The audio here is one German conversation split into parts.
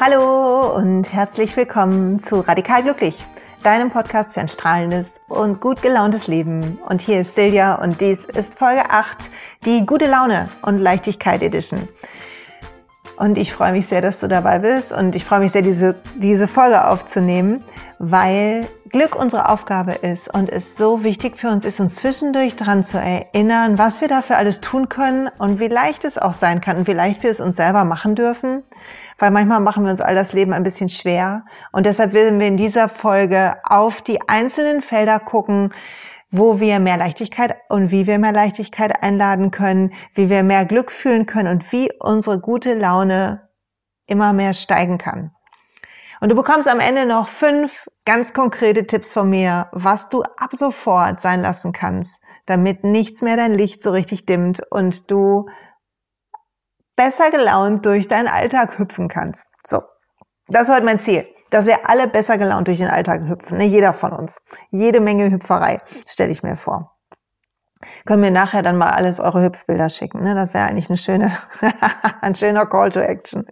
Hallo und herzlich willkommen zu Radikal Glücklich, deinem Podcast für ein strahlendes und gut gelauntes Leben. Und hier ist Silja und dies ist Folge 8, die gute Laune und Leichtigkeit Edition. Und ich freue mich sehr, dass du dabei bist und ich freue mich sehr, diese, diese Folge aufzunehmen, weil Glück unsere Aufgabe ist und es so wichtig für uns ist, uns zwischendurch dran zu erinnern, was wir dafür alles tun können und wie leicht es auch sein kann und wie leicht wir es uns selber machen dürfen weil manchmal machen wir uns all das Leben ein bisschen schwer. Und deshalb werden wir in dieser Folge auf die einzelnen Felder gucken, wo wir mehr Leichtigkeit und wie wir mehr Leichtigkeit einladen können, wie wir mehr Glück fühlen können und wie unsere gute Laune immer mehr steigen kann. Und du bekommst am Ende noch fünf ganz konkrete Tipps von mir, was du ab sofort sein lassen kannst, damit nichts mehr dein Licht so richtig dimmt und du besser gelaunt durch deinen Alltag hüpfen kannst. So, das ist heute mein Ziel, dass wir alle besser gelaunt durch den Alltag hüpfen. Ne? Jeder von uns. Jede Menge Hüpferei, stelle ich mir vor. Können wir nachher dann mal alles eure Hüpfbilder schicken. Ne? Das wäre eigentlich eine schöne, ein schöner Call to Action.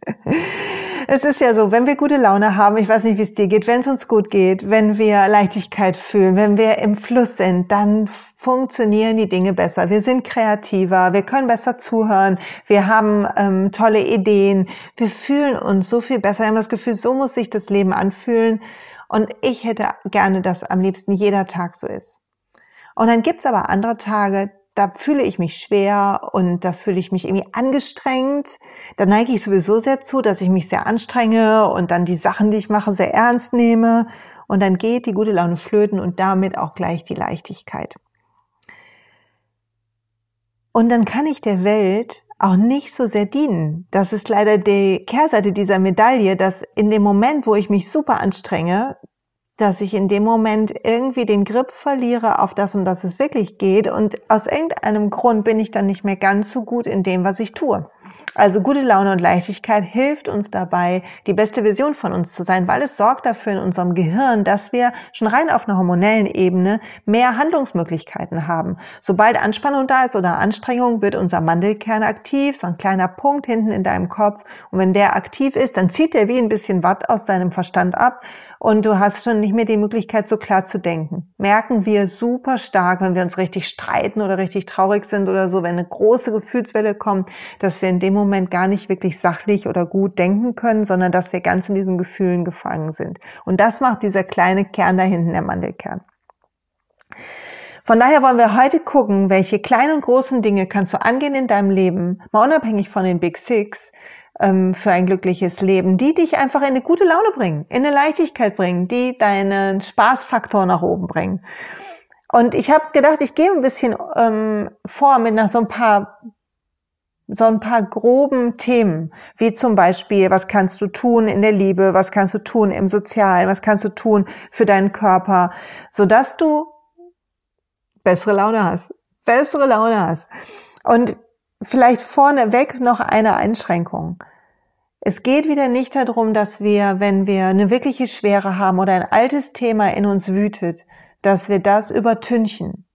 Es ist ja so, wenn wir gute Laune haben, ich weiß nicht, wie es dir geht, wenn es uns gut geht, wenn wir Leichtigkeit fühlen, wenn wir im Fluss sind, dann funktionieren die Dinge besser. Wir sind kreativer, wir können besser zuhören, wir haben ähm, tolle Ideen, wir fühlen uns so viel besser, wir haben das Gefühl, so muss sich das Leben anfühlen. Und ich hätte gerne, dass am liebsten jeder Tag so ist. Und dann gibt's aber andere Tage, da fühle ich mich schwer und da fühle ich mich irgendwie angestrengt. Da neige ich sowieso sehr zu, dass ich mich sehr anstrenge und dann die Sachen, die ich mache, sehr ernst nehme. Und dann geht die gute Laune flöten und damit auch gleich die Leichtigkeit. Und dann kann ich der Welt auch nicht so sehr dienen. Das ist leider die Kehrseite dieser Medaille, dass in dem Moment, wo ich mich super anstrenge, dass ich in dem Moment irgendwie den Grip verliere auf das, um das es wirklich geht. Und aus irgendeinem Grund bin ich dann nicht mehr ganz so gut in dem, was ich tue. Also gute Laune und Leichtigkeit hilft uns dabei, die beste Version von uns zu sein, weil es sorgt dafür in unserem Gehirn, dass wir schon rein auf einer hormonellen Ebene mehr Handlungsmöglichkeiten haben. Sobald Anspannung da ist oder Anstrengung, wird unser Mandelkern aktiv, so ein kleiner Punkt hinten in deinem Kopf. Und wenn der aktiv ist, dann zieht der wie ein bisschen Watt aus deinem Verstand ab und du hast schon nicht mehr die Möglichkeit, so klar zu denken. Merken wir super stark, wenn wir uns richtig streiten oder richtig traurig sind oder so, wenn eine große Gefühlswelle kommt, dass wir in dem Moment gar nicht wirklich sachlich oder gut denken können, sondern dass wir ganz in diesen Gefühlen gefangen sind. Und das macht dieser kleine Kern da hinten, der Mandelkern. Von daher wollen wir heute gucken, welche kleinen und großen Dinge kannst du angehen in deinem Leben, mal unabhängig von den Big Six, ähm, für ein glückliches Leben, die dich einfach in eine gute Laune bringen, in eine Leichtigkeit bringen, die deinen Spaßfaktor nach oben bringen. Und ich habe gedacht, ich gehe ein bisschen ähm, vor mit nach so ein paar so ein paar groben Themen, wie zum Beispiel, was kannst du tun in der Liebe, was kannst du tun im Sozialen, was kannst du tun für deinen Körper, so dass du bessere Laune hast, bessere Laune hast. Und vielleicht vorneweg noch eine Einschränkung. Es geht wieder nicht darum, dass wir, wenn wir eine wirkliche Schwere haben oder ein altes Thema in uns wütet, dass wir das übertünchen.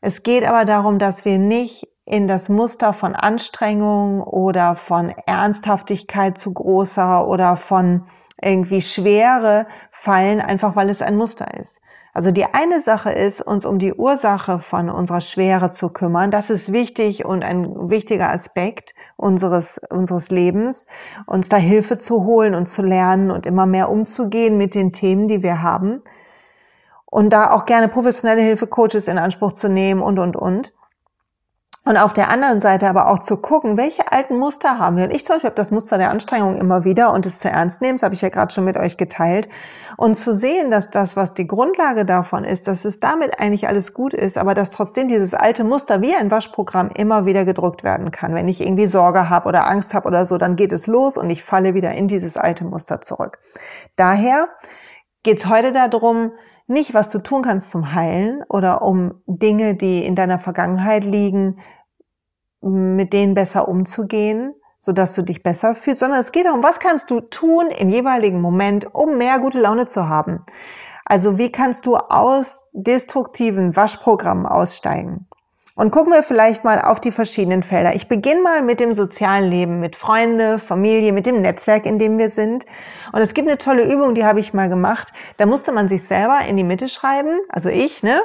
Es geht aber darum, dass wir nicht in das Muster von Anstrengung oder von Ernsthaftigkeit zu großer oder von irgendwie Schwere fallen, einfach weil es ein Muster ist. Also die eine Sache ist, uns um die Ursache von unserer Schwere zu kümmern. Das ist wichtig und ein wichtiger Aspekt unseres, unseres Lebens, uns da Hilfe zu holen und zu lernen und immer mehr umzugehen mit den Themen, die wir haben. Und da auch gerne professionelle Hilfe, Coaches in Anspruch zu nehmen und, und, und. Und auf der anderen Seite aber auch zu gucken, welche alten Muster haben wir. Und ich zum Beispiel habe das Muster der Anstrengung immer wieder und es zu ernst nehmen, das habe ich ja gerade schon mit euch geteilt. Und zu sehen, dass das, was die Grundlage davon ist, dass es damit eigentlich alles gut ist, aber dass trotzdem dieses alte Muster wie ein Waschprogramm immer wieder gedrückt werden kann. Wenn ich irgendwie Sorge habe oder Angst habe oder so, dann geht es los und ich falle wieder in dieses alte Muster zurück. Daher geht es heute darum, nicht, was du tun kannst zum Heilen oder um Dinge, die in deiner Vergangenheit liegen, mit denen besser umzugehen, so dass du dich besser fühlst, sondern es geht darum, was kannst du tun im jeweiligen Moment, um mehr gute Laune zu haben. Also wie kannst du aus destruktiven Waschprogrammen aussteigen? Und gucken wir vielleicht mal auf die verschiedenen Felder. Ich beginne mal mit dem sozialen Leben, mit Freunde, Familie, mit dem Netzwerk, in dem wir sind. Und es gibt eine tolle Übung, die habe ich mal gemacht. Da musste man sich selber in die Mitte schreiben, also ich, ne?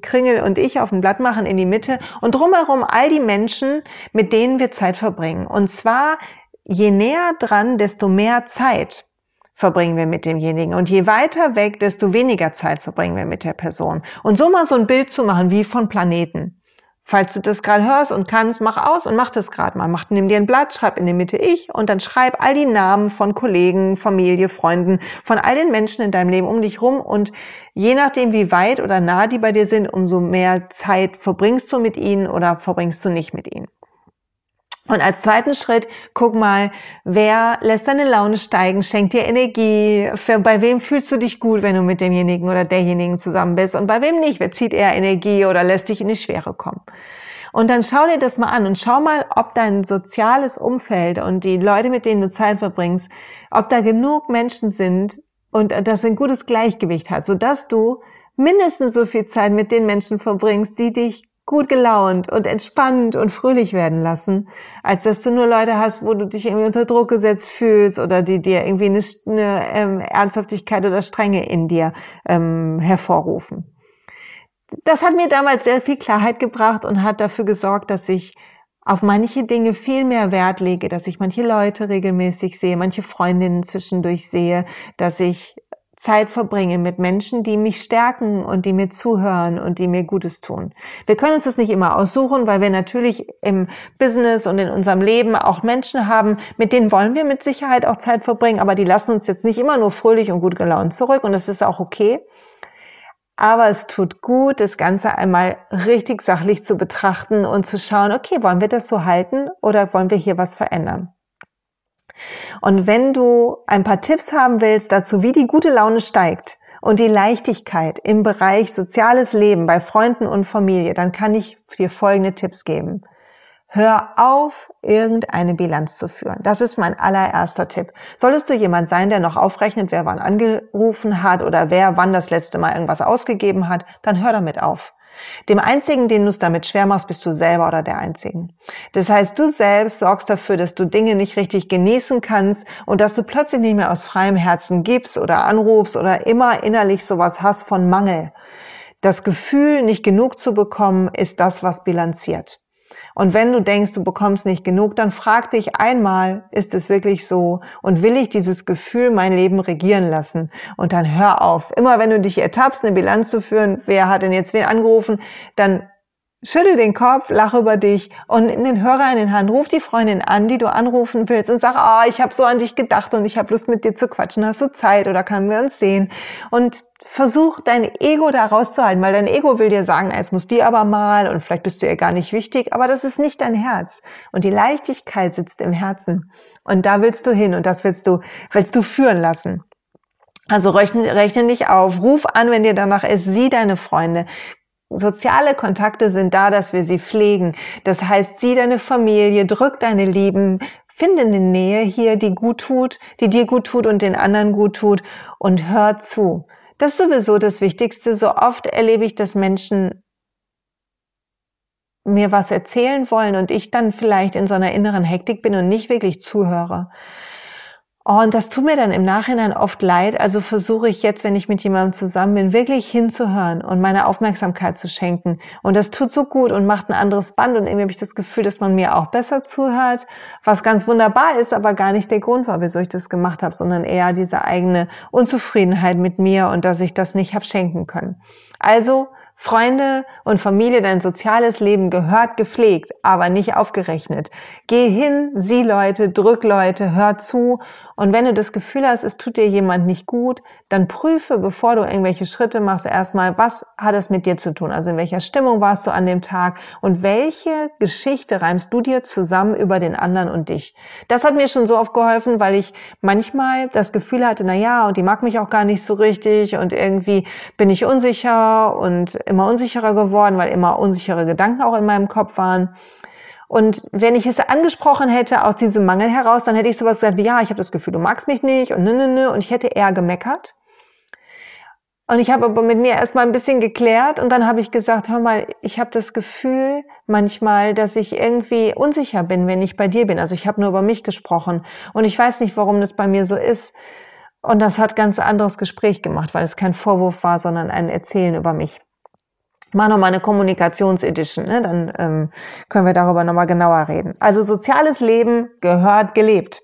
Kringel und ich auf ein Blatt machen in die Mitte und drumherum all die Menschen, mit denen wir Zeit verbringen. Und zwar je näher dran, desto mehr Zeit verbringen wir mit demjenigen. Und je weiter weg, desto weniger Zeit verbringen wir mit der Person. Und so mal so ein Bild zu machen wie von Planeten. Falls du das gerade hörst und kannst, mach aus und mach das gerade mal. Mach, nimm dir ein Blatt, schreib in die Mitte ich und dann schreib all die Namen von Kollegen, Familie, Freunden, von all den Menschen in deinem Leben um dich rum und je nachdem, wie weit oder nah die bei dir sind, umso mehr Zeit verbringst du mit ihnen oder verbringst du nicht mit ihnen. Und als zweiten Schritt, guck mal, wer lässt deine Laune steigen, schenkt dir Energie, für, bei wem fühlst du dich gut, wenn du mit demjenigen oder derjenigen zusammen bist? Und bei wem nicht, wer zieht eher Energie oder lässt dich in die Schwere kommen. Und dann schau dir das mal an und schau mal, ob dein soziales Umfeld und die Leute, mit denen du Zeit verbringst, ob da genug Menschen sind und das ein gutes Gleichgewicht hat, sodass du mindestens so viel Zeit mit den Menschen verbringst, die dich gut gelaunt und entspannt und fröhlich werden lassen, als dass du nur Leute hast, wo du dich irgendwie unter Druck gesetzt fühlst oder die dir irgendwie eine, eine ähm, Ernsthaftigkeit oder Strenge in dir ähm, hervorrufen. Das hat mir damals sehr viel Klarheit gebracht und hat dafür gesorgt, dass ich auf manche Dinge viel mehr Wert lege, dass ich manche Leute regelmäßig sehe, manche Freundinnen zwischendurch sehe, dass ich Zeit verbringe mit Menschen, die mich stärken und die mir zuhören und die mir Gutes tun. Wir können uns das nicht immer aussuchen, weil wir natürlich im Business und in unserem Leben auch Menschen haben, mit denen wollen wir mit Sicherheit auch Zeit verbringen, aber die lassen uns jetzt nicht immer nur fröhlich und gut gelaunt zurück und das ist auch okay. Aber es tut gut, das Ganze einmal richtig sachlich zu betrachten und zu schauen, okay, wollen wir das so halten oder wollen wir hier was verändern? Und wenn du ein paar Tipps haben willst dazu, wie die gute Laune steigt und die Leichtigkeit im Bereich soziales Leben bei Freunden und Familie, dann kann ich dir folgende Tipps geben. Hör auf, irgendeine Bilanz zu führen. Das ist mein allererster Tipp. Solltest du jemand sein, der noch aufrechnet, wer wann angerufen hat oder wer wann das letzte Mal irgendwas ausgegeben hat, dann hör damit auf. Dem Einzigen, den du es damit schwer machst, bist du selber oder der Einzigen. Das heißt, du selbst sorgst dafür, dass du Dinge nicht richtig genießen kannst und dass du plötzlich nicht mehr aus freiem Herzen gibst oder anrufst oder immer innerlich sowas hast von Mangel. Das Gefühl, nicht genug zu bekommen, ist das, was bilanziert. Und wenn du denkst, du bekommst nicht genug, dann frag dich einmal, ist es wirklich so? Und will ich dieses Gefühl mein Leben regieren lassen? Und dann hör auf. Immer wenn du dich ertappst, eine Bilanz zu führen, wer hat denn jetzt wen angerufen, dann Schüttel den Kopf, lach über dich und nimm den Hörer in den Hand. Ruf die Freundin an, die du anrufen willst und sag, ah, oh, ich habe so an dich gedacht und ich habe Lust mit dir zu quatschen. Hast du Zeit oder können wir uns sehen? Und versuch dein Ego da rauszuhalten, weil dein Ego will dir sagen, jetzt muss die aber mal und vielleicht bist du ihr gar nicht wichtig, aber das ist nicht dein Herz. Und die Leichtigkeit sitzt im Herzen. Und da willst du hin und das willst du, willst du führen lassen. Also rechne, rechne dich auf, ruf an, wenn dir danach ist, sieh deine Freunde, Soziale Kontakte sind da, dass wir sie pflegen. Das heißt, sieh deine Familie, drück deine Lieben, finde eine Nähe hier, die gut tut, die dir gut tut und den anderen gut tut und hör zu. Das ist sowieso das Wichtigste. So oft erlebe ich, dass Menschen mir was erzählen wollen und ich dann vielleicht in so einer inneren Hektik bin und nicht wirklich zuhöre. Oh, und das tut mir dann im Nachhinein oft leid. Also versuche ich jetzt, wenn ich mit jemandem zusammen bin, wirklich hinzuhören und meine Aufmerksamkeit zu schenken. Und das tut so gut und macht ein anderes Band. Und irgendwie habe ich das Gefühl, dass man mir auch besser zuhört, was ganz wunderbar ist, aber gar nicht der Grund war, wieso ich das gemacht habe, sondern eher diese eigene Unzufriedenheit mit mir und dass ich das nicht habe schenken können. Also Freunde und Familie, dein soziales Leben gehört gepflegt, aber nicht aufgerechnet. Geh hin, sieh Leute, drück Leute, hör zu und wenn du das Gefühl hast, es tut dir jemand nicht gut, dann prüfe, bevor du irgendwelche Schritte machst, erstmal, was hat es mit dir zu tun? Also in welcher Stimmung warst du an dem Tag und welche Geschichte reimst du dir zusammen über den anderen und dich? Das hat mir schon so oft geholfen, weil ich manchmal das Gefühl hatte, na ja, und die mag mich auch gar nicht so richtig und irgendwie bin ich unsicher und immer unsicherer geworden, weil immer unsichere Gedanken auch in meinem Kopf waren. Und wenn ich es angesprochen hätte aus diesem Mangel heraus, dann hätte ich sowas gesagt wie, ja, ich habe das Gefühl, du magst mich nicht und nö, nö, nö. Und ich hätte eher gemeckert. Und ich habe aber mit mir erstmal ein bisschen geklärt und dann habe ich gesagt, hör mal, ich habe das Gefühl manchmal, dass ich irgendwie unsicher bin, wenn ich bei dir bin. Also ich habe nur über mich gesprochen und ich weiß nicht, warum das bei mir so ist. Und das hat ganz anderes Gespräch gemacht, weil es kein Vorwurf war, sondern ein Erzählen über mich. Mach nochmal eine Kommunikationsedition, ne? dann ähm, können wir darüber nochmal genauer reden. Also soziales Leben gehört gelebt.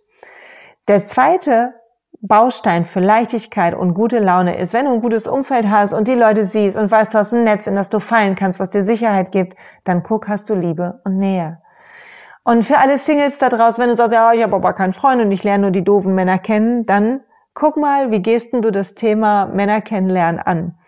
Der zweite Baustein für Leichtigkeit und gute Laune ist, wenn du ein gutes Umfeld hast und die Leute siehst und weißt, du hast ein Netz, in das du fallen kannst, was dir Sicherheit gibt, dann guck, hast du Liebe und Nähe. Und für alle Singles da draußen, wenn du sagst, ja, ich habe aber keinen Freund und ich lerne nur die doofen Männer kennen, dann guck mal, wie gehst denn du das Thema Männer kennenlernen an?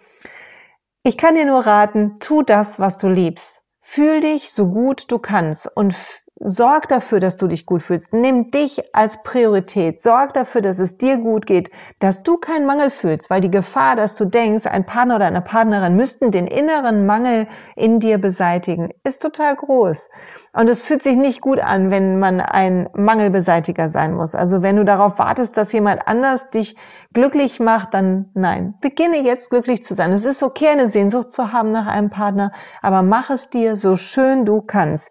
Ich kann dir nur raten, tu das, was du liebst. Fühl dich so gut du kannst und Sorg dafür, dass du dich gut fühlst. Nimm dich als Priorität. Sorg dafür, dass es dir gut geht, dass du keinen Mangel fühlst, weil die Gefahr, dass du denkst, ein Partner oder eine Partnerin müssten den inneren Mangel in dir beseitigen, ist total groß. Und es fühlt sich nicht gut an, wenn man ein Mangelbeseitiger sein muss. Also wenn du darauf wartest, dass jemand anders dich glücklich macht, dann nein. Beginne jetzt glücklich zu sein. Es ist okay, eine Sehnsucht zu haben nach einem Partner, aber mach es dir so schön du kannst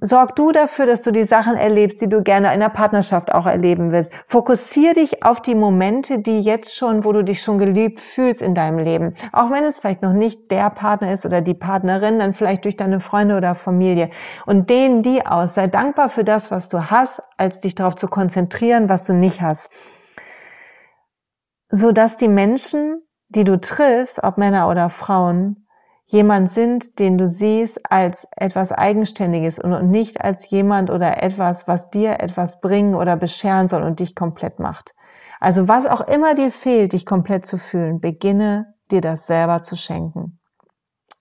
sorg du dafür, dass du die Sachen erlebst, die du gerne in der Partnerschaft auch erleben willst. Fokussier dich auf die Momente, die jetzt schon, wo du dich schon geliebt fühlst in deinem Leben. Auch wenn es vielleicht noch nicht der Partner ist oder die Partnerin, dann vielleicht durch deine Freunde oder Familie. Und dehn die aus. Sei dankbar für das, was du hast, als dich darauf zu konzentrieren, was du nicht hast. So dass die Menschen, die du triffst, ob Männer oder Frauen, jemand sind, den du siehst als etwas Eigenständiges und nicht als jemand oder etwas, was dir etwas bringen oder bescheren soll und dich komplett macht. Also was auch immer dir fehlt, dich komplett zu fühlen, beginne dir das selber zu schenken.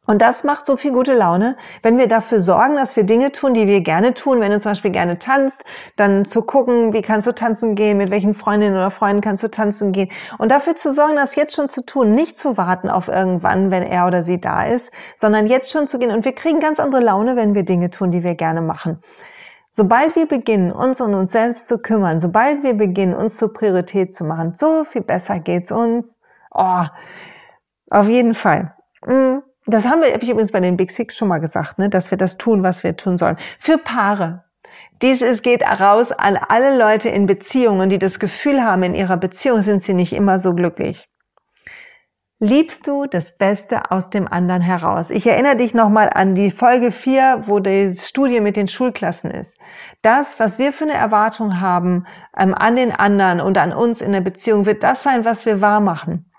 Und das macht so viel gute Laune, wenn wir dafür sorgen, dass wir Dinge tun, die wir gerne tun. Wenn du zum Beispiel gerne tanzt, dann zu gucken, wie kannst du tanzen gehen, mit welchen Freundinnen oder Freunden kannst du tanzen gehen. Und dafür zu sorgen, das jetzt schon zu tun, nicht zu warten auf irgendwann, wenn er oder sie da ist, sondern jetzt schon zu gehen. Und wir kriegen ganz andere Laune, wenn wir Dinge tun, die wir gerne machen. Sobald wir beginnen, uns um uns selbst zu kümmern, sobald wir beginnen, uns zur Priorität zu machen, so viel besser geht's uns. Oh, auf jeden Fall. Mm. Das haben wir, habe ich übrigens bei den Big Six schon mal gesagt, ne, dass wir das tun, was wir tun sollen. Für Paare. Dies ist, geht raus an alle Leute in Beziehungen, die das Gefühl haben, in ihrer Beziehung sind sie nicht immer so glücklich. Liebst du das Beste aus dem anderen heraus? Ich erinnere dich nochmal an die Folge 4, wo die Studie mit den Schulklassen ist. Das, was wir für eine Erwartung haben ähm, an den anderen und an uns in der Beziehung, wird das sein, was wir wahr machen.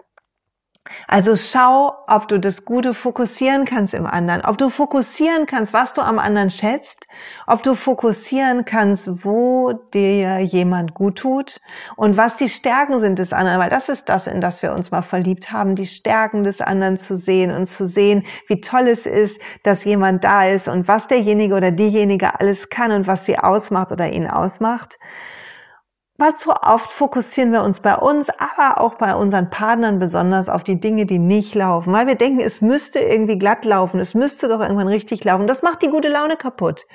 Also schau, ob du das Gute fokussieren kannst im anderen, ob du fokussieren kannst, was du am anderen schätzt, ob du fokussieren kannst, wo dir jemand gut tut und was die Stärken sind des anderen, weil das ist das, in das wir uns mal verliebt haben, die Stärken des anderen zu sehen und zu sehen, wie toll es ist, dass jemand da ist und was derjenige oder diejenige alles kann und was sie ausmacht oder ihn ausmacht. Weil zu oft fokussieren wir uns bei uns, aber auch bei unseren Partnern besonders auf die Dinge, die nicht laufen, weil wir denken, es müsste irgendwie glatt laufen, es müsste doch irgendwann richtig laufen. Das macht die gute Laune kaputt.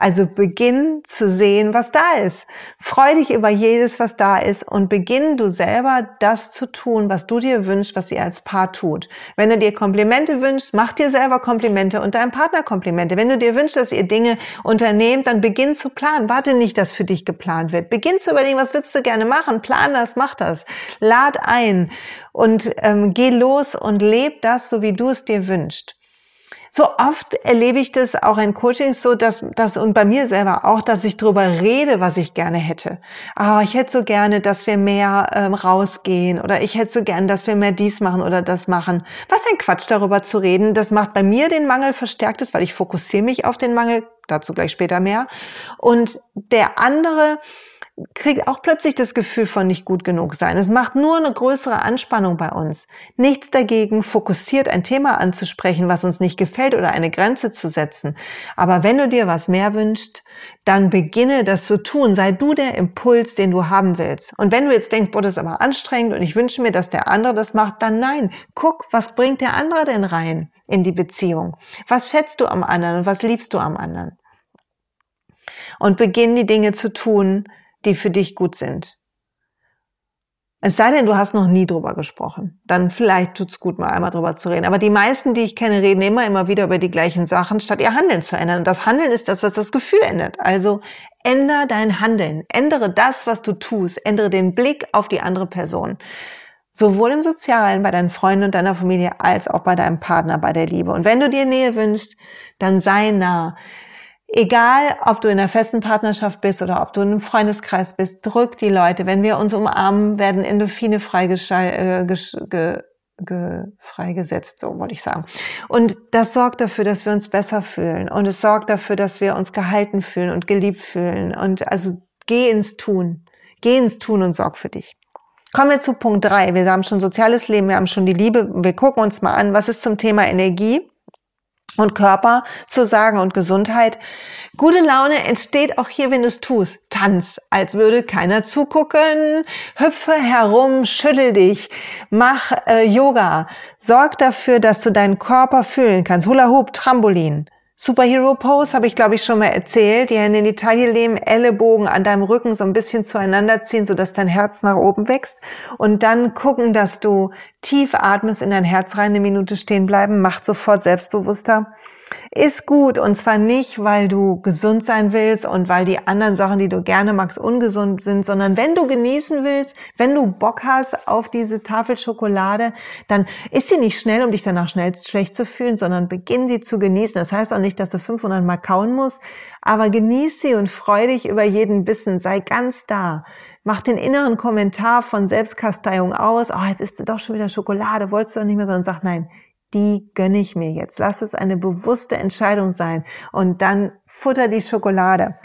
Also beginn zu sehen, was da ist. Freu dich über jedes, was da ist und beginn du selber das zu tun, was du dir wünschst, was ihr als Paar tut. Wenn du dir Komplimente wünschst, mach dir selber Komplimente und deinem Partner Komplimente. Wenn du dir wünschst, dass ihr Dinge unternehmt, dann beginn zu planen. Warte nicht, dass für dich geplant wird. Beginn zu überlegen, was willst du gerne machen? Plan das, mach das. Lad ein und ähm, geh los und leb das, so wie du es dir wünschst so oft erlebe ich das auch in Coachings so, dass das und bei mir selber auch, dass ich darüber rede, was ich gerne hätte. Ah, ich hätte so gerne, dass wir mehr ähm, rausgehen oder ich hätte so gerne, dass wir mehr dies machen oder das machen. Was ein Quatsch darüber zu reden. Das macht bei mir den Mangel verstärktes, weil ich fokussiere mich auf den Mangel. Dazu gleich später mehr. Und der andere kriegt auch plötzlich das Gefühl von nicht gut genug sein. Es macht nur eine größere Anspannung bei uns. Nichts dagegen, fokussiert ein Thema anzusprechen, was uns nicht gefällt oder eine Grenze zu setzen. Aber wenn du dir was mehr wünschst, dann beginne das zu tun. Sei du der Impuls, den du haben willst. Und wenn du jetzt denkst, boah, das ist aber anstrengend und ich wünsche mir, dass der andere das macht, dann nein. Guck, was bringt der andere denn rein in die Beziehung? Was schätzt du am anderen und was liebst du am anderen? Und beginn die Dinge zu tun, die für dich gut sind. Es sei denn, du hast noch nie drüber gesprochen. Dann vielleicht tut's gut, mal einmal drüber zu reden. Aber die meisten, die ich kenne, reden immer, immer wieder über die gleichen Sachen, statt ihr Handeln zu ändern. Und das Handeln ist das, was das Gefühl ändert. Also änder dein Handeln. Ändere das, was du tust. Ändere den Blick auf die andere Person. Sowohl im Sozialen, bei deinen Freunden und deiner Familie, als auch bei deinem Partner, bei der Liebe. Und wenn du dir Nähe wünschst, dann sei nah. Egal, ob du in einer festen Partnerschaft bist oder ob du in einem Freundeskreis bist, drück die Leute. Wenn wir uns umarmen, werden Endorphine äh, ge, ge, freigesetzt, so wollte ich sagen. Und das sorgt dafür, dass wir uns besser fühlen. Und es sorgt dafür, dass wir uns gehalten fühlen und geliebt fühlen. Und also geh ins Tun. Geh ins Tun und sorg für dich. Kommen wir zu Punkt drei. Wir haben schon soziales Leben, wir haben schon die Liebe. Wir gucken uns mal an, was ist zum Thema Energie und Körper zu sagen und Gesundheit. Gute Laune entsteht auch hier, wenn du es tust. Tanz, als würde keiner zugucken. Hüpfe herum, schüttel dich, mach äh, Yoga. Sorg dafür, dass du deinen Körper fühlen kannst. Hula Hoop, Trampolin. Superhero Pose habe ich, glaube ich, schon mal erzählt. Die Hände in die Taille legen, Ellenbogen an deinem Rücken so ein bisschen zueinander ziehen, sodass dein Herz nach oben wächst. Und dann gucken, dass du tief atmest, in dein Herz rein, eine Minute stehen bleiben, macht sofort selbstbewusster ist gut und zwar nicht, weil du gesund sein willst und weil die anderen Sachen, die du gerne magst, ungesund sind, sondern wenn du genießen willst, wenn du Bock hast auf diese Tafel Schokolade, dann ist sie nicht schnell, um dich danach schnell schlecht zu fühlen, sondern beginn sie zu genießen. Das heißt auch nicht, dass du 500 Mal kauen musst, aber genieß sie und freu dich über jeden Bissen, sei ganz da. Mach den inneren Kommentar von Selbstkasteiung aus. Oh, jetzt isst du doch schon wieder Schokolade, wolltest du doch nicht mehr, sondern sag, nein, die gönne ich mir jetzt. Lass es eine bewusste Entscheidung sein und dann futter die Schokolade.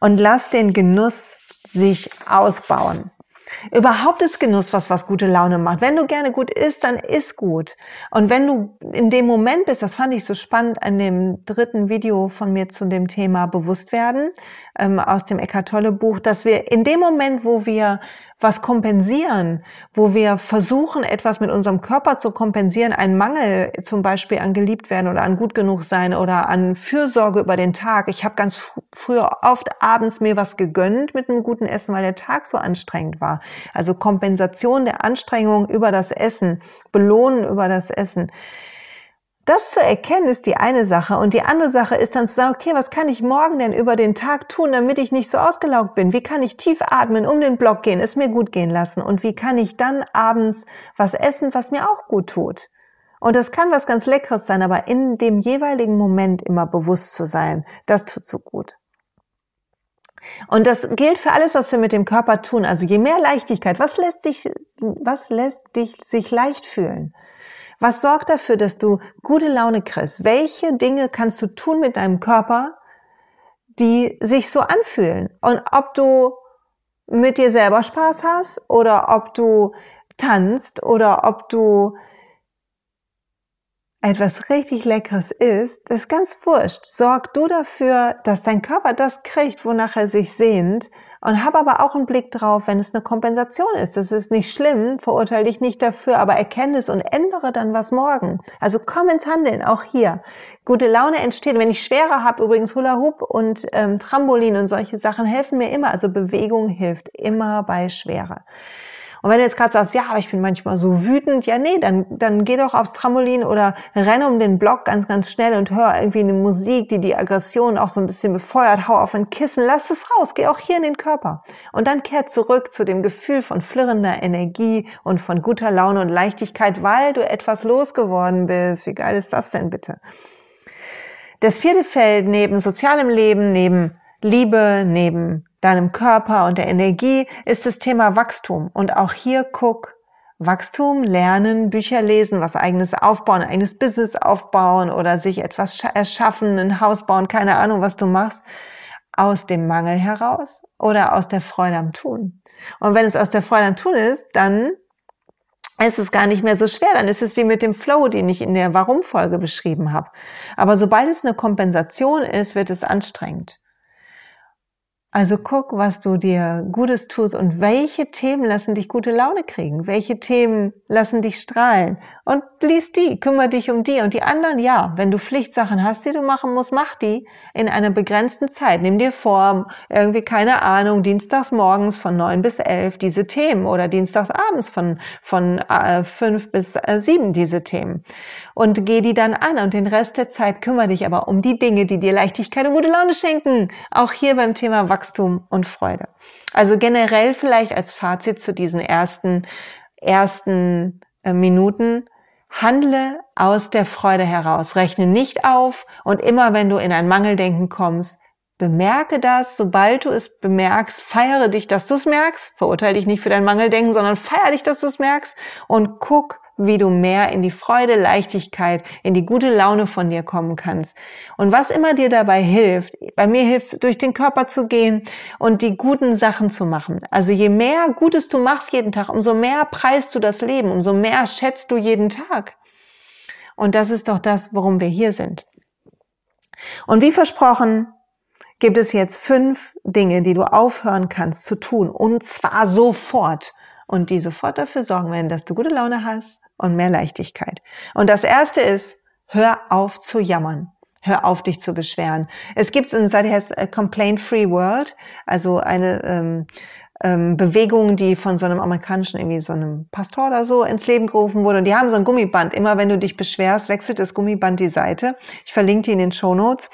Und lass den Genuss sich ausbauen. Überhaupt ist Genuss was, was gute Laune macht. Wenn du gerne gut isst, dann isst gut. Und wenn du in dem Moment bist, das fand ich so spannend an dem dritten Video von mir zu dem Thema Bewusstwerden ähm, aus dem Eckart Tolle Buch, dass wir in dem Moment, wo wir was kompensieren, wo wir versuchen, etwas mit unserem Körper zu kompensieren, einen Mangel zum Beispiel an geliebt werden oder an gut genug sein oder an Fürsorge über den Tag. Ich habe ganz früher oft abends mir was gegönnt mit einem guten Essen, weil der Tag so anstrengend war. Also Kompensation der Anstrengung über das Essen, belohnen über das Essen. Das zu erkennen ist die eine Sache und die andere Sache ist dann zu sagen, okay, was kann ich morgen denn über den Tag tun, damit ich nicht so ausgelaugt bin? Wie kann ich tief atmen, um den Block gehen, es mir gut gehen lassen? Und wie kann ich dann abends was essen, was mir auch gut tut? Und das kann was ganz Leckeres sein, aber in dem jeweiligen Moment immer bewusst zu sein, das tut so gut. Und das gilt für alles, was wir mit dem Körper tun. Also je mehr Leichtigkeit, was lässt dich, was lässt dich sich leicht fühlen? Was sorgt dafür, dass du gute Laune kriegst? Welche Dinge kannst du tun mit deinem Körper, die sich so anfühlen? Und ob du mit dir selber Spaß hast oder ob du tanzt oder ob du etwas richtig Leckeres isst, ist ganz wurscht. Sorg du dafür, dass dein Körper das kriegt, wonach er sich sehnt und hab aber auch einen Blick drauf, wenn es eine Kompensation ist. Das ist nicht schlimm, verurteile dich nicht dafür, aber erkenne es und ändere dann was morgen. Also komm ins Handeln, auch hier. Gute Laune entsteht. Wenn ich schwerer habe, übrigens Hula Hoop und ähm, Trampolin und solche Sachen helfen mir immer. Also Bewegung hilft immer bei Schwere. Und wenn du jetzt gerade sagst, ja, aber ich bin manchmal so wütend, ja, nee, dann, dann geh doch aufs Trampolin oder renn um den Block ganz, ganz schnell und hör irgendwie eine Musik, die die Aggression auch so ein bisschen befeuert. Hau auf ein Kissen, lass es raus, geh auch hier in den Körper. Und dann kehr zurück zu dem Gefühl von flirrender Energie und von guter Laune und Leichtigkeit, weil du etwas losgeworden bist. Wie geil ist das denn bitte? Das vierte Feld neben sozialem Leben, neben Liebe, neben deinem Körper und der Energie ist das Thema Wachstum. Und auch hier guck, Wachstum, lernen, Bücher lesen, was eigenes aufbauen, eigenes Business aufbauen oder sich etwas erschaffen, ein Haus bauen, keine Ahnung, was du machst, aus dem Mangel heraus oder aus der Freude am Tun. Und wenn es aus der Freude am Tun ist, dann ist es gar nicht mehr so schwer. Dann ist es wie mit dem Flow, den ich in der Warum-Folge beschrieben habe. Aber sobald es eine Kompensation ist, wird es anstrengend. Also guck, was du dir Gutes tust und welche Themen lassen dich gute Laune kriegen, welche Themen lassen dich strahlen und lies die, kümmere dich um die und die anderen, ja, wenn du Pflichtsachen hast, die du machen musst, mach die in einer begrenzten Zeit. Nimm dir vor, irgendwie keine Ahnung, dienstags morgens von neun bis elf diese Themen oder dienstags abends von, von äh, fünf bis äh, sieben diese Themen und geh die dann an und den Rest der Zeit kümmere dich aber um die Dinge, die dir Leichtigkeit und gute Laune schenken. Auch hier beim Thema Wachstum und Freude. Also generell vielleicht als Fazit zu diesen ersten, ersten äh, Minuten Handle aus der Freude heraus. Rechne nicht auf und immer wenn du in ein Mangeldenken kommst, bemerke das. Sobald du es bemerkst, feiere dich, dass du es merkst. Verurteile dich nicht für dein Mangeldenken, sondern feiere dich, dass du es merkst und guck, wie du mehr in die Freude, Leichtigkeit, in die gute Laune von dir kommen kannst. Und was immer dir dabei hilft, bei mir hilft es, durch den Körper zu gehen und die guten Sachen zu machen. Also je mehr Gutes du machst jeden Tag, umso mehr preist du das Leben, umso mehr schätzt du jeden Tag. Und das ist doch das, worum wir hier sind. Und wie versprochen, gibt es jetzt fünf Dinge, die du aufhören kannst zu tun. Und zwar sofort. Und die sofort dafür sorgen werden, dass du gute Laune hast und mehr Leichtigkeit. Und das erste ist, hör auf zu jammern. Hör auf, dich zu beschweren. Es gibt die heißt äh, Complaint Free World, also eine ähm, ähm, Bewegung, die von so einem amerikanischen, irgendwie so einem Pastor oder so ins Leben gerufen wurde. Und die haben so ein Gummiband. Immer wenn du dich beschwerst, wechselt das Gummiband die Seite. Ich verlinke die in den Show Notes.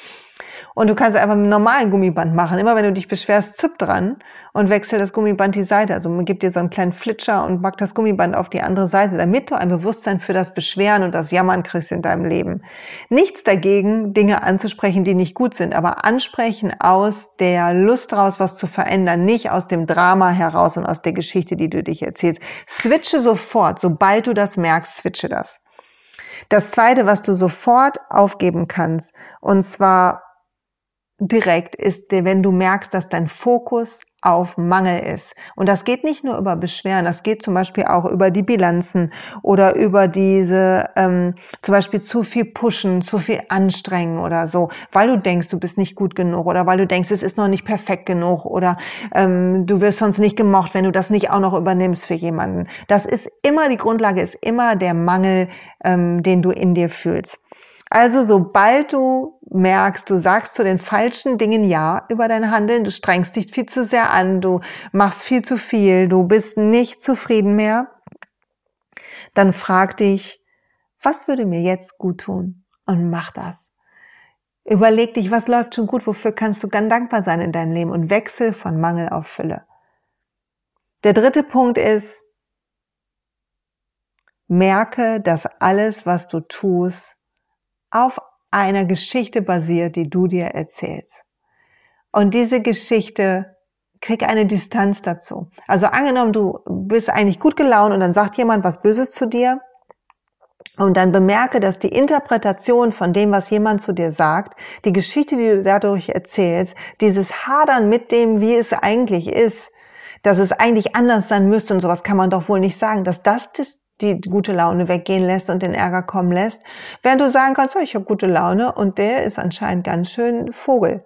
Und du kannst einfach mit einem normalen Gummiband machen. Immer wenn du dich beschwerst, zipp dran und wechsel das Gummiband die Seite. Also man gibt dir so einen kleinen Flitscher und packt das Gummiband auf die andere Seite, damit du ein Bewusstsein für das Beschweren und das Jammern kriegst in deinem Leben. Nichts dagegen, Dinge anzusprechen, die nicht gut sind, aber ansprechen aus der Lust raus, was zu verändern, nicht aus dem Drama heraus und aus der Geschichte, die du dich erzählst. Switche sofort, sobald du das merkst, switche das. Das zweite, was du sofort aufgeben kannst, und zwar direkt ist, wenn du merkst, dass dein Fokus auf Mangel ist. Und das geht nicht nur über Beschweren, das geht zum Beispiel auch über die Bilanzen oder über diese ähm, zum Beispiel zu viel pushen, zu viel anstrengen oder so, weil du denkst, du bist nicht gut genug oder weil du denkst, es ist noch nicht perfekt genug oder ähm, du wirst sonst nicht gemocht, wenn du das nicht auch noch übernimmst für jemanden. Das ist immer, die Grundlage ist immer der Mangel, ähm, den du in dir fühlst. Also sobald du merkst, du sagst zu den falschen Dingen Ja über dein Handeln, du strengst dich viel zu sehr an, du machst viel zu viel, du bist nicht zufrieden mehr, dann frag dich, was würde mir jetzt gut tun? Und mach das. Überleg dich, was läuft schon gut, wofür kannst du ganz dankbar sein in deinem Leben und wechsel von Mangel auf Fülle. Der dritte Punkt ist, merke, dass alles, was du tust, auf einer Geschichte basiert, die du dir erzählst. Und diese Geschichte krieg eine Distanz dazu. Also angenommen, du bist eigentlich gut gelaunt und dann sagt jemand was Böses zu dir und dann bemerke, dass die Interpretation von dem, was jemand zu dir sagt, die Geschichte, die du dadurch erzählst, dieses Hadern mit dem, wie es eigentlich ist, dass es eigentlich anders sein müsste und sowas kann man doch wohl nicht sagen, dass das die gute Laune weggehen lässt und den Ärger kommen lässt, während du sagen kannst, oh, ich habe gute Laune und der ist anscheinend ganz schön Vogel,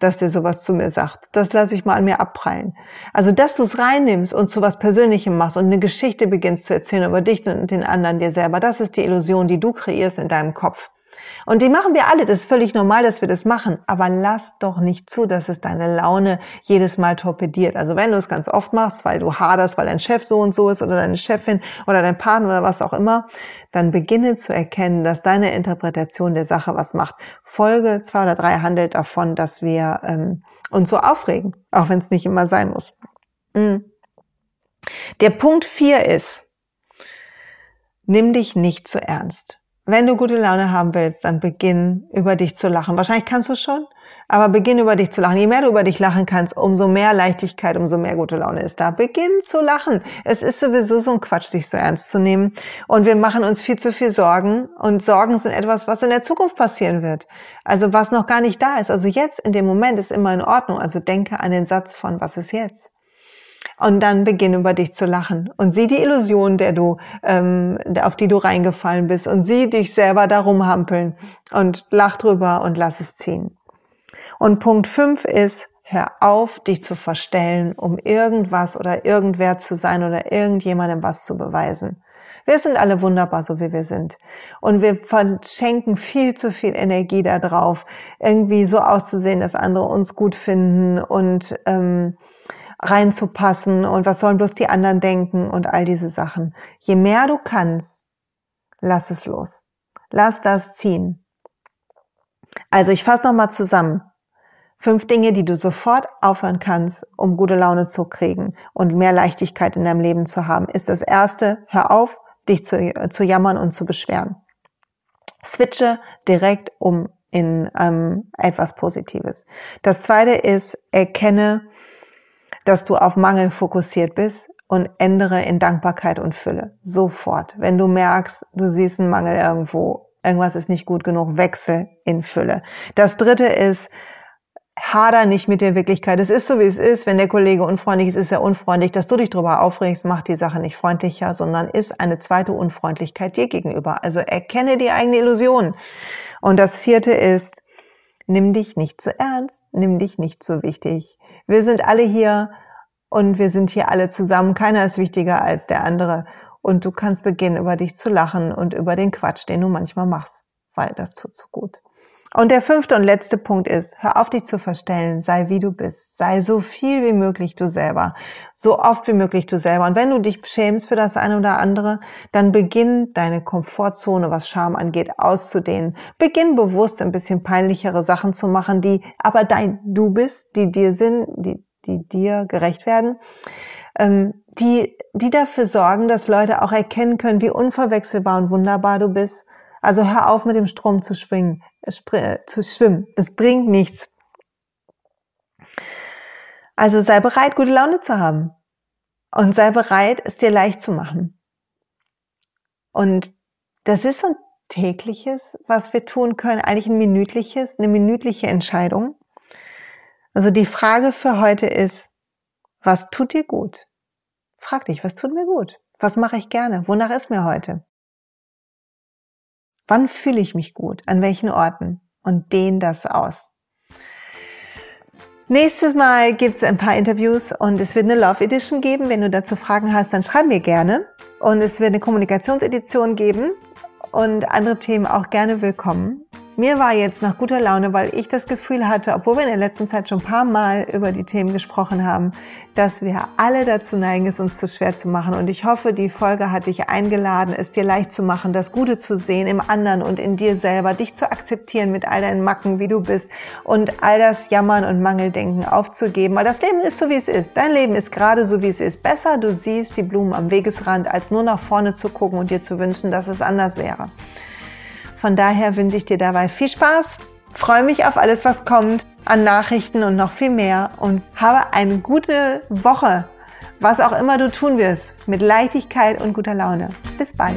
dass der sowas zu mir sagt. Das lasse ich mal an mir abprallen. Also, dass du es reinnimmst und zu was Persönlichem machst und eine Geschichte beginnst zu erzählen über dich und den anderen dir selber, das ist die Illusion, die du kreierst in deinem Kopf. Und die machen wir alle, das ist völlig normal, dass wir das machen. Aber lass doch nicht zu, dass es deine Laune jedes Mal torpediert. Also wenn du es ganz oft machst, weil du haderst, weil dein Chef so und so ist oder deine Chefin oder dein Partner oder was auch immer, dann beginne zu erkennen, dass deine Interpretation der Sache was macht. Folge zwei oder drei handelt davon, dass wir ähm, uns so aufregen, auch wenn es nicht immer sein muss. Mhm. Der Punkt vier ist, nimm dich nicht zu ernst. Wenn du gute Laune haben willst, dann beginn über dich zu lachen. Wahrscheinlich kannst du schon, aber beginn über dich zu lachen. Je mehr du über dich lachen kannst, umso mehr Leichtigkeit, umso mehr gute Laune ist da. Beginn zu lachen. Es ist sowieso so ein Quatsch, sich so ernst zu nehmen. Und wir machen uns viel zu viel Sorgen. Und Sorgen sind etwas, was in der Zukunft passieren wird. Also was noch gar nicht da ist. Also jetzt in dem Moment ist immer in Ordnung. Also denke an den Satz von, was ist jetzt? Und dann beginn über dich zu lachen und sieh die Illusion, der du, ähm, auf die du reingefallen bist und sieh dich selber darum hampeln und lach drüber und lass es ziehen. Und Punkt fünf ist, hör auf, dich zu verstellen, um irgendwas oder irgendwer zu sein oder irgendjemandem was zu beweisen. Wir sind alle wunderbar, so wie wir sind. Und wir verschenken viel zu viel Energie darauf, irgendwie so auszusehen, dass andere uns gut finden und ähm, reinzupassen und was sollen bloß die anderen denken und all diese Sachen. Je mehr du kannst, lass es los. Lass das ziehen. Also ich fasse nochmal zusammen. Fünf Dinge, die du sofort aufhören kannst, um gute Laune zu kriegen und mehr Leichtigkeit in deinem Leben zu haben, ist das erste, hör auf, dich zu, äh, zu jammern und zu beschweren. Switche direkt um in ähm, etwas Positives. Das zweite ist, erkenne, dass du auf Mangel fokussiert bist und ändere in Dankbarkeit und Fülle. Sofort. Wenn du merkst, du siehst einen Mangel irgendwo, irgendwas ist nicht gut genug, wechsel in Fülle. Das dritte ist, hader nicht mit der Wirklichkeit. Es ist so, wie es ist. Wenn der Kollege unfreundlich ist, ist er unfreundlich. Dass du dich darüber aufregst, macht die Sache nicht freundlicher, sondern ist eine zweite Unfreundlichkeit dir gegenüber. Also erkenne die eigene Illusion. Und das vierte ist, nimm dich nicht zu ernst, nimm dich nicht zu wichtig. Wir sind alle hier und wir sind hier alle zusammen. Keiner ist wichtiger als der andere. Und du kannst beginnen, über dich zu lachen und über den Quatsch, den du manchmal machst, weil das tut so gut. Und der fünfte und letzte Punkt ist, hör auf dich zu verstellen, sei wie du bist, sei so viel wie möglich du selber, so oft wie möglich du selber. Und wenn du dich schämst für das eine oder andere, dann beginn deine Komfortzone, was Scham angeht, auszudehnen. Beginn bewusst ein bisschen peinlichere Sachen zu machen, die aber dein Du bist, die dir sind, die, die dir gerecht werden, ähm, die, die dafür sorgen, dass Leute auch erkennen können, wie unverwechselbar und wunderbar du bist. Also hör auf mit dem Strom zu schwingen, zu schwimmen. Es bringt nichts. Also sei bereit, gute Laune zu haben. Und sei bereit, es dir leicht zu machen. Und das ist so ein tägliches, was wir tun können, eigentlich ein minütliches, eine minütliche Entscheidung. Also die Frage für heute ist, was tut dir gut? Frag dich, was tut mir gut? Was mache ich gerne? Wonach ist mir heute? Wann fühle ich mich gut? An welchen Orten? Und dehn das aus. Nächstes Mal gibt's ein paar Interviews und es wird eine Love Edition geben. Wenn du dazu Fragen hast, dann schreib mir gerne. Und es wird eine Kommunikationsedition geben und andere Themen auch gerne willkommen. Mir war jetzt nach guter Laune, weil ich das Gefühl hatte, obwohl wir in der letzten Zeit schon ein paar Mal über die Themen gesprochen haben, dass wir alle dazu neigen, es uns zu schwer zu machen. Und ich hoffe, die Folge hat dich eingeladen, es dir leicht zu machen, das Gute zu sehen im anderen und in dir selber, dich zu akzeptieren mit all deinen Macken, wie du bist und all das Jammern und Mangeldenken aufzugeben. Weil das Leben ist so, wie es ist. Dein Leben ist gerade so, wie es ist. Besser, du siehst die Blumen am Wegesrand, als nur nach vorne zu gucken und dir zu wünschen, dass es anders wäre. Von daher wünsche ich dir dabei viel Spaß, freue mich auf alles, was kommt, an Nachrichten und noch viel mehr und habe eine gute Woche, was auch immer du tun wirst, mit Leichtigkeit und guter Laune. Bis bald.